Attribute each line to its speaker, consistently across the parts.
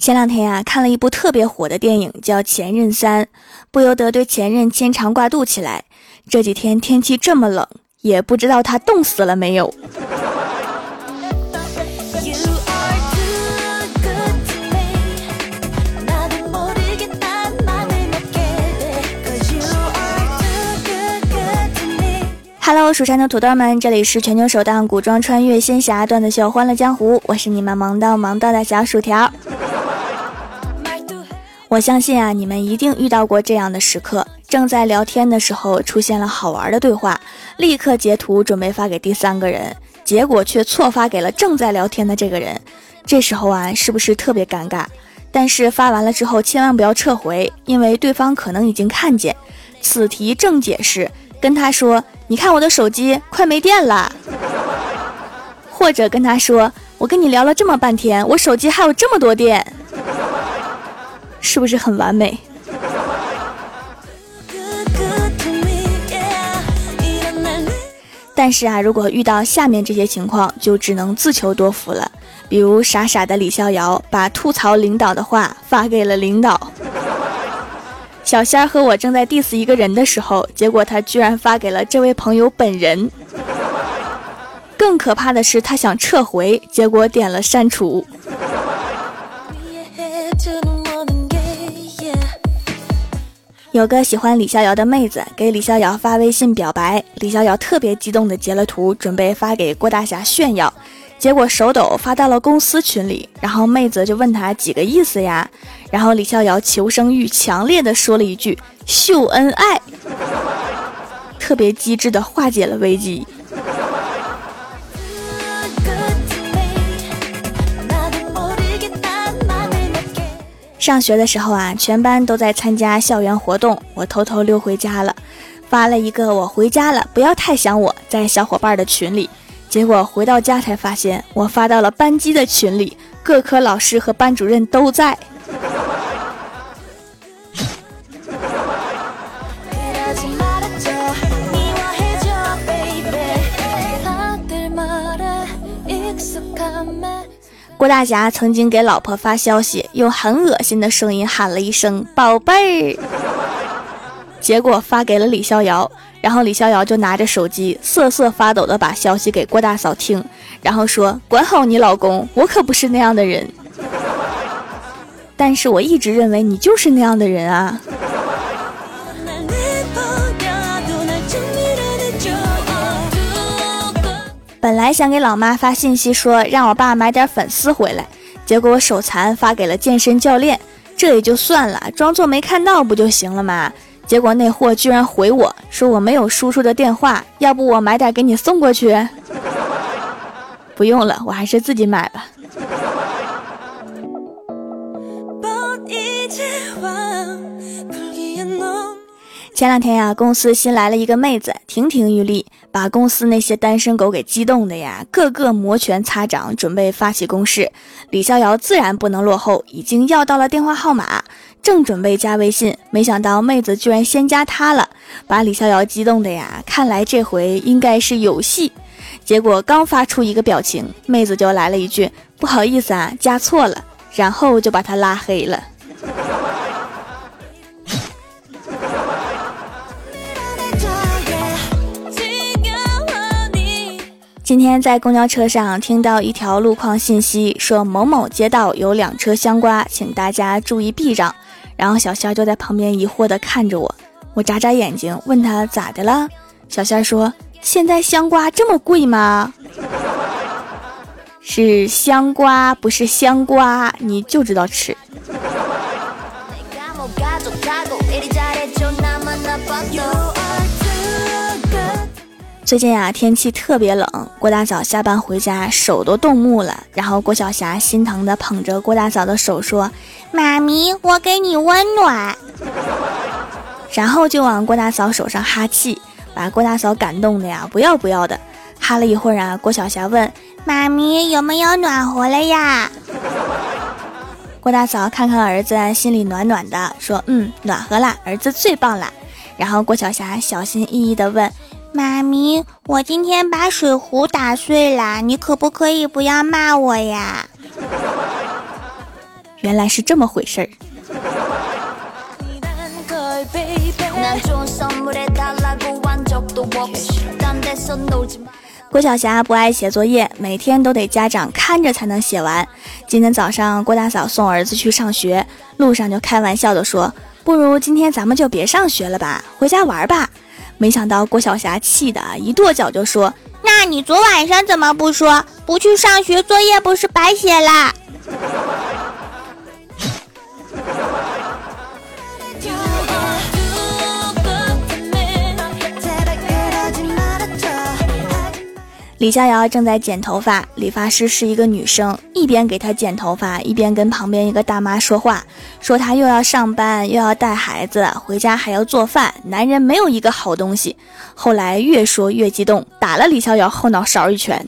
Speaker 1: 前两天呀，看了一部特别火的电影，叫《前任三》，不由得对前任牵肠挂肚起来。这几天天气这么冷，也不知道他冻死了没有。我蜀山的土豆们，这里是全球首档古装穿越仙侠段子秀《欢乐江湖》，我是你们萌到萌到的小薯条。我相信啊，你们一定遇到过这样的时刻：正在聊天的时候，出现了好玩的对话，立刻截图准备发给第三个人，结果却错发给了正在聊天的这个人。这时候啊，是不是特别尴尬？但是发完了之后，千万不要撤回，因为对方可能已经看见。此题正解释。跟他说：“你看我的手机快没电了。”或者跟他说：“我跟你聊了这么半天，我手机还有这么多电，是不是很完美？”但是啊，如果遇到下面这些情况，就只能自求多福了。比如傻傻的李逍遥把吐槽领导的话发给了领导。小仙儿和我正在 diss 一个人的时候，结果他居然发给了这位朋友本人。更可怕的是，他想撤回，结果点了删除。有个喜欢李逍遥的妹子给李逍遥发微信表白，李逍遥特别激动的截了图，准备发给郭大侠炫耀。结果手抖发到了公司群里，然后妹子就问他几个意思呀？然后李逍遥求生欲强烈的说了一句秀恩爱，特别机智的化解了危机。上学的时候啊，全班都在参加校园活动，我偷偷溜回家了，发了一个我回家了，不要太想我，在小伙伴的群里。结果回到家才发现，我发到了班级的群里，各科老师和班主任都在。郭大侠曾经给老婆发消息，用很恶心的声音喊了一声“宝贝儿”，结果发给了李逍遥。然后李逍遥就拿着手机瑟瑟发抖的把消息给郭大嫂听，然后说：“管好你老公，我可不是那样的人。”但是我一直认为你就是那样的人啊。本来想给老妈发信息说让我爸买点粉丝回来，结果我手残发给了健身教练，这也就算了，装作没看到不就行了吗？结果那货居然回我说我没有叔叔的电话，要不我买点给你送过去？不用了，我还是自己买吧。前两天呀，公司新来了一个妹子，亭亭玉立，把公司那些单身狗给激动的呀，个个摩拳擦掌，准备发起攻势。李逍遥自然不能落后，已经要到了电话号码。正准备加微信，没想到妹子居然先加他了，把李逍遥激动的呀！看来这回应该是有戏。结果刚发出一个表情，妹子就来了一句：“不好意思啊，加错了。”然后就把他拉黑了。今天在公交车上听到一条路况信息，说某某街道有两车香瓜，请大家注意避让。然后小仙就在旁边疑惑的看着我，我眨眨眼睛问他咋的了。小仙说：“现在香瓜这么贵吗？”是香瓜，不是香瓜，你就知道吃。最近啊，天气特别冷，郭大嫂下班回家手都冻木了。然后郭晓霞心疼的捧着郭大嫂的手说：“妈咪，我给你温暖。”然后就往郭大嫂手上哈气，把郭大嫂感动的呀不要不要的。哈了一会儿啊，郭晓霞问：“妈咪有没有暖和了呀？” 郭大嫂看看儿子，心里暖暖的，说：“嗯，暖和了，儿子最棒了。”然后郭晓霞小心翼翼的问。妈咪，我今天把水壶打碎了，你可不可以不要骂我呀？原来是这么回事儿。郭晓霞不爱写作业，每天都得家长看着才能写完。今天早上，郭大嫂送儿子去上学，路上就开玩笑的说：“不如今天咱们就别上学了吧，回家玩吧。”没想到郭晓霞气的一跺脚就说：“那你昨晚上怎么不说？不去上学，作业不是白写啦？”李逍遥正在剪头发，理发师是一个女生，一边给他剪头发，一边跟旁边一个大妈说话，说他又要上班，又要带孩子，回家还要做饭，男人没有一个好东西。后来越说越激动，打了李逍遥后脑勺一拳，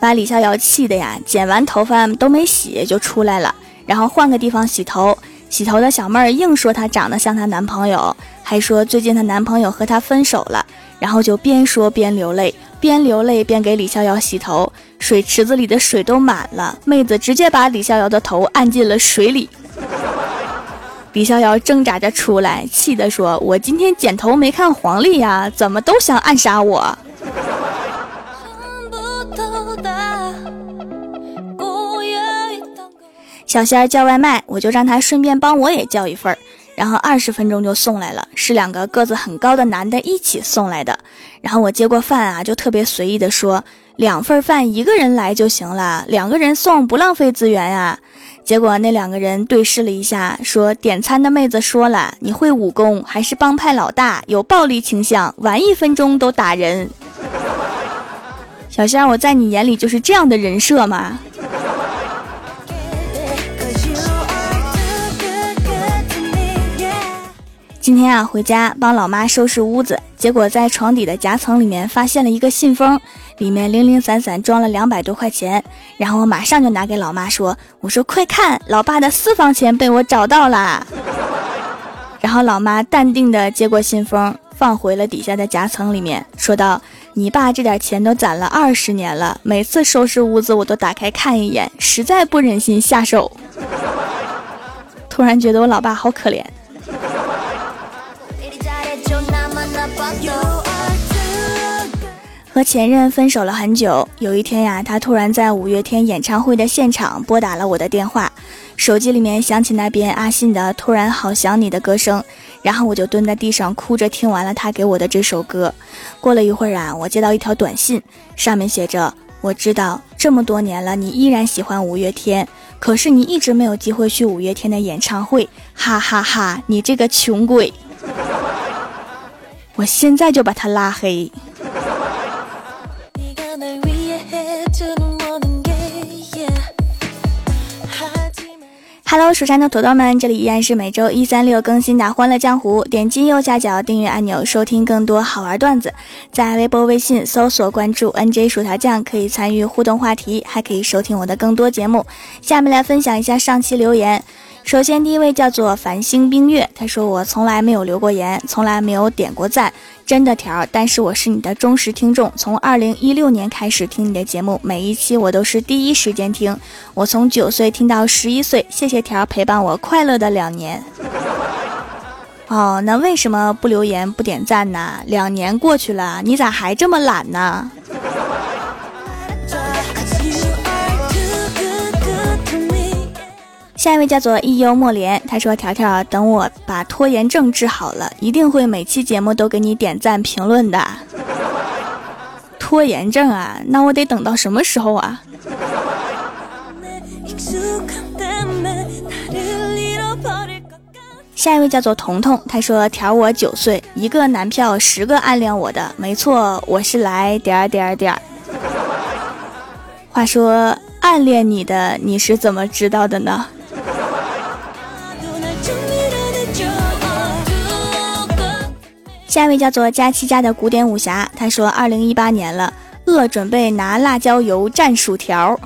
Speaker 1: 把李逍遥气的呀，剪完头发都没洗就出来了，然后换个地方洗头。洗头的小妹儿硬说她长得像她男朋友，还说最近她男朋友和她分手了，然后就边说边流泪，边流泪边给李逍遥洗头，水池子里的水都满了，妹子直接把李逍遥的头按进了水里。李逍遥挣扎着出来，气得说：“我今天剪头没看黄历呀，怎么都想暗杀我。”小仙儿叫外卖，我就让他顺便帮我也叫一份儿，然后二十分钟就送来了，是两个个子很高的男的一起送来的。然后我接过饭啊，就特别随意的说，两份饭一个人来就行了，两个人送不浪费资源呀。结果那两个人对视了一下，说点餐的妹子说了，你会武功，还是帮派老大，有暴力倾向，玩一分钟都打人。小仙儿，我在你眼里就是这样的人设吗？今天啊，回家帮老妈收拾屋子，结果在床底的夹层里面发现了一个信封，里面零零散散装了两百多块钱。然后我马上就拿给老妈说：“我说快看，老爸的私房钱被我找到了。” 然后老妈淡定的接过信封，放回了底下的夹层里面，说道：“你爸这点钱都攒了二十年了，每次收拾屋子我都打开看一眼，实在不忍心下手。” 突然觉得我老爸好可怜。和前任分手了很久，有一天呀，他突然在五月天演唱会的现场拨打了我的电话，手机里面响起那边阿信的《突然好想你》的歌声，然后我就蹲在地上哭着听完了他给我的这首歌。过了一会儿啊，我接到一条短信，上面写着：“我知道这么多年了，你依然喜欢五月天，可是你一直没有机会去五月天的演唱会，哈哈哈，你这个穷鬼！” 我现在就把他拉黑。Hello，蜀山的土豆们，这里依然是每周一、三、六更新的《欢乐江湖》。点击右下角订阅按钮，收听更多好玩段子。在微博、微信搜索关注 “nj 薯条酱”，可以参与互动话题，还可以收听我的更多节目。下面来分享一下上期留言。首先，第一位叫做繁星冰月，他说我从来没有留过言，从来没有点过赞，真的条，但是我是你的忠实听众，从二零一六年开始听你的节目，每一期我都是第一时间听，我从九岁听到十一岁，谢谢条陪伴我快乐的两年。哦，那为什么不留言不点赞呢？两年过去了，你咋还这么懒呢？下一位叫做一幽莫莲，他说：“条条，等我把拖延症治好了，一定会每期节目都给你点赞评论的。”拖延症啊，那我得等到什么时候啊？下一位叫做彤彤，他说：“条我九岁，一个男票，十个暗恋我的，没错，我是来点点点。”话说暗恋你的你是怎么知道的呢？下一位叫做佳期家的古典武侠，他说：“二零一八年了，饿准备拿辣椒油蘸薯条。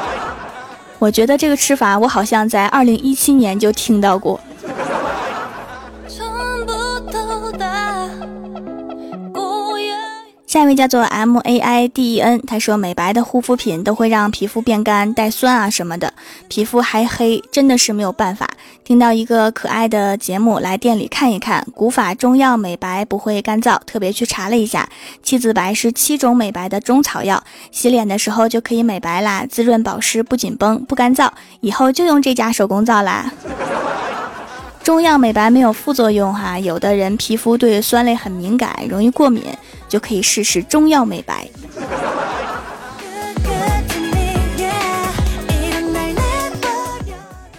Speaker 1: ”我觉得这个吃法，我好像在二零一七年就听到过。下一位叫做 M A I D E N，他说美白的护肤品都会让皮肤变干、带酸啊什么的，皮肤还黑，真的是没有办法。听到一个可爱的节目，来店里看一看，古法中药美白不会干燥，特别去查了一下，七子白是七种美白的中草药，洗脸的时候就可以美白啦，滋润保湿，不紧绷，不干燥，以后就用这家手工皂啦。中药美白没有副作用哈，有的人皮肤对酸类很敏感，容易过敏，就可以试试中药美白。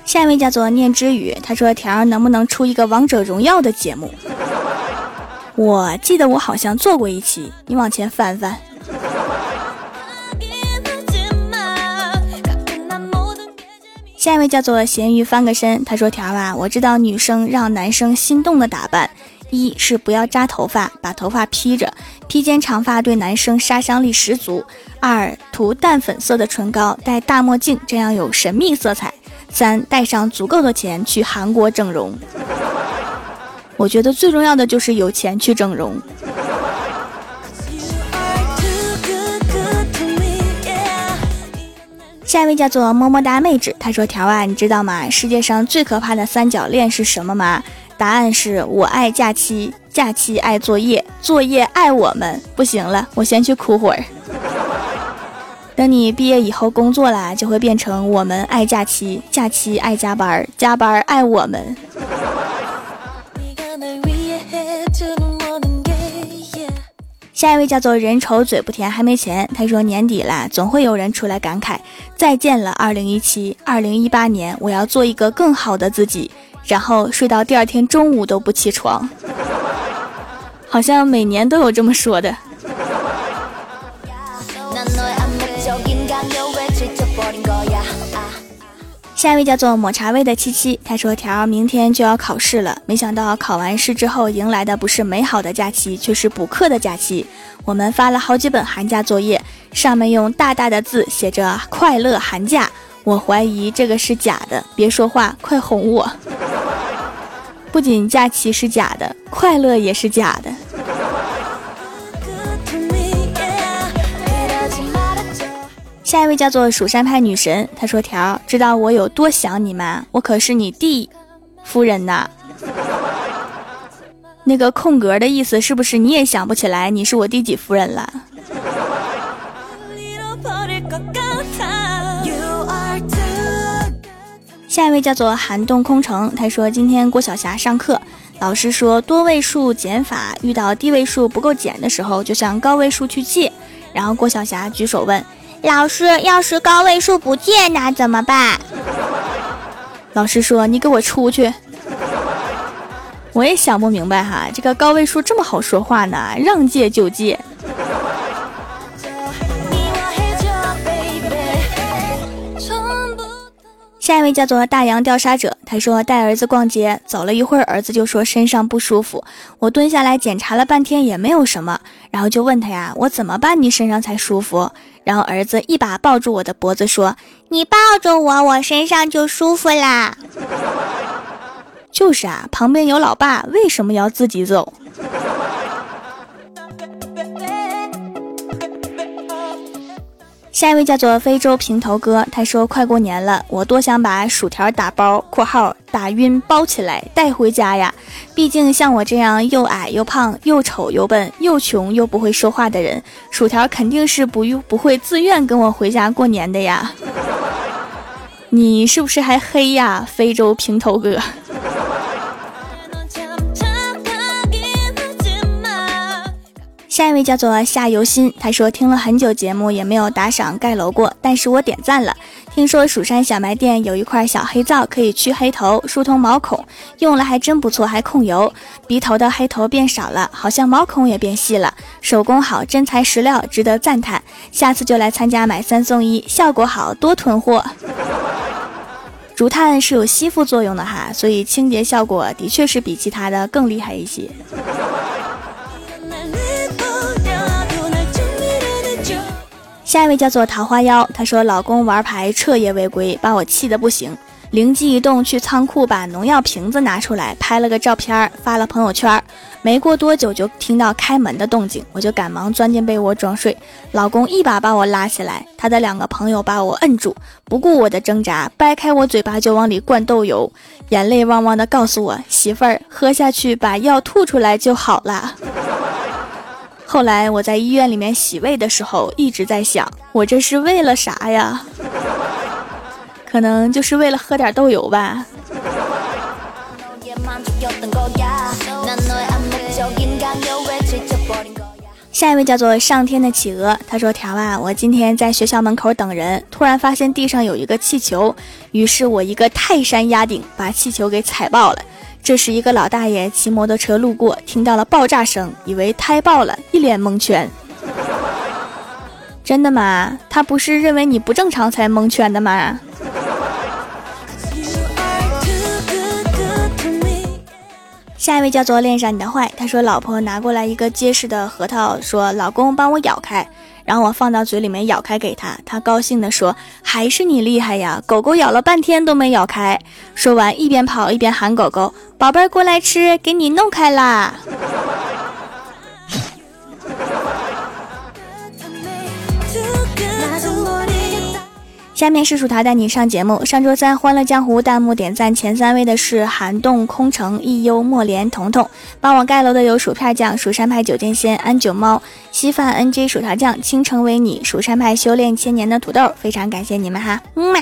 Speaker 1: 下一位叫做念之语，他说：“条能不能出一个王者荣耀的节目？”我记得我好像做过一期，你往前翻翻。下一位叫做咸鱼翻个身，他说：“条啊，我知道女生让男生心动的打扮，一是不要扎头发，把头发披着，披肩长发对男生杀伤力十足；二涂淡粉色的唇膏，戴大墨镜，这样有神秘色彩；三带上足够的钱去韩国整容。我觉得最重要的就是有钱去整容。”下一位叫做么么哒妹纸，她说：“条啊，你知道吗？世界上最可怕的三角恋是什么吗？答案是我爱假期，假期爱作业，作业爱我们。不行了，我先去哭会儿。等你毕业以后工作了，就会变成我们爱假期，假期爱加班，加班爱我们。”下一位叫做人丑嘴不甜，还没钱。他说年底啦，总会有人出来感慨再见了。二零一七、二零一八年，我要做一个更好的自己，然后睡到第二天中午都不起床。好像每年都有这么说的。下一位叫做抹茶味的七七，他说：“条明天就要考试了，没想到考完试之后迎来的不是美好的假期，却是补课的假期。我们发了好几本寒假作业，上面用大大的字写着‘快乐寒假’，我怀疑这个是假的。别说话，快哄我！不仅假期是假的，快乐也是假的。”下一位叫做蜀山派女神，她说：“条知道我有多想你吗？我可是你弟夫人呐。那个空格的意思是不是你也想不起来你是我第几夫人了？”下一位叫做寒冬空城，他说：“今天郭晓霞上课，老师说多位数减法遇到低位数不够减的时候，就向高位数去借。然后郭晓霞举手问。”老师，要是高位数不借，那怎么办？老师说：“你给我出去。”我也想不明白哈，这个高位数这么好说话呢，让借就借。下一位叫做大洋调查者，他说带儿子逛街，走了一会儿，儿子就说身上不舒服。我蹲下来检查了半天也没有什么，然后就问他呀，我怎么办你身上才舒服？然后儿子一把抱住我的脖子说，你抱着我，我身上就舒服啦。就是啊，旁边有老爸，为什么要自己走？下一位叫做非洲平头哥，他说：“快过年了，我多想把薯条打包（括号打晕包起来带回家呀）。毕竟像我这样又矮又胖又丑又笨又穷又不会说话的人，薯条肯定是不用不会自愿跟我回家过年的呀。你是不是还黑呀，非洲平头哥？”下一位叫做夏游心，他说听了很久节目也没有打赏盖楼过，但是我点赞了。听说蜀山小卖店有一块小黑皂，可以去黑头、疏通毛孔，用了还真不错，还控油，鼻头的黑头变少了，好像毛孔也变细了，手工好，真材实料，值得赞叹。下次就来参加买三送一，效果好多囤货。竹炭是有吸附作用的哈，所以清洁效果的确是比其他的更厉害一些。下一位叫做桃花妖，她说老公玩牌彻夜未归，把我气得不行。灵机一动，去仓库把农药瓶子拿出来，拍了个照片发了朋友圈。没过多久，就听到开门的动静，我就赶忙钻进被窝装睡。老公一把把我拉起来，他的两个朋友把我摁住，不顾我的挣扎，掰开我嘴巴就往里灌豆油，眼泪汪汪的告诉我：“媳妇儿，喝下去，把药吐出来就好了。”后来我在医院里面洗胃的时候，一直在想，我这是为了啥呀？可能就是为了喝点豆油吧。下一位叫做上天的企鹅，他说：“条啊，我今天在学校门口等人，突然发现地上有一个气球，于是我一个泰山压顶，把气球给踩爆了。这时一个老大爷骑摩托车路过，听到了爆炸声，以为胎爆了，一脸蒙圈。真的吗？他不是认为你不正常才蒙圈的吗？”下一位叫做恋上你的坏，他说老婆拿过来一个结实的核桃，说老公帮我咬开，然后我放到嘴里面咬开给他，他高兴地说还是你厉害呀，狗狗咬了半天都没咬开。说完一边跑一边喊狗狗宝贝儿过来吃，给你弄开啦。下面是薯条带你上节目。上周三，欢乐江湖弹幕点赞前三位的是寒冻空城、一幽莫莲、彤彤。帮我盖楼的有薯片酱、蜀山派酒剑仙、安九猫、稀饭 NG、薯条酱、倾城为你、蜀山派修炼千年的土豆。非常感谢你们哈，嗯嘛。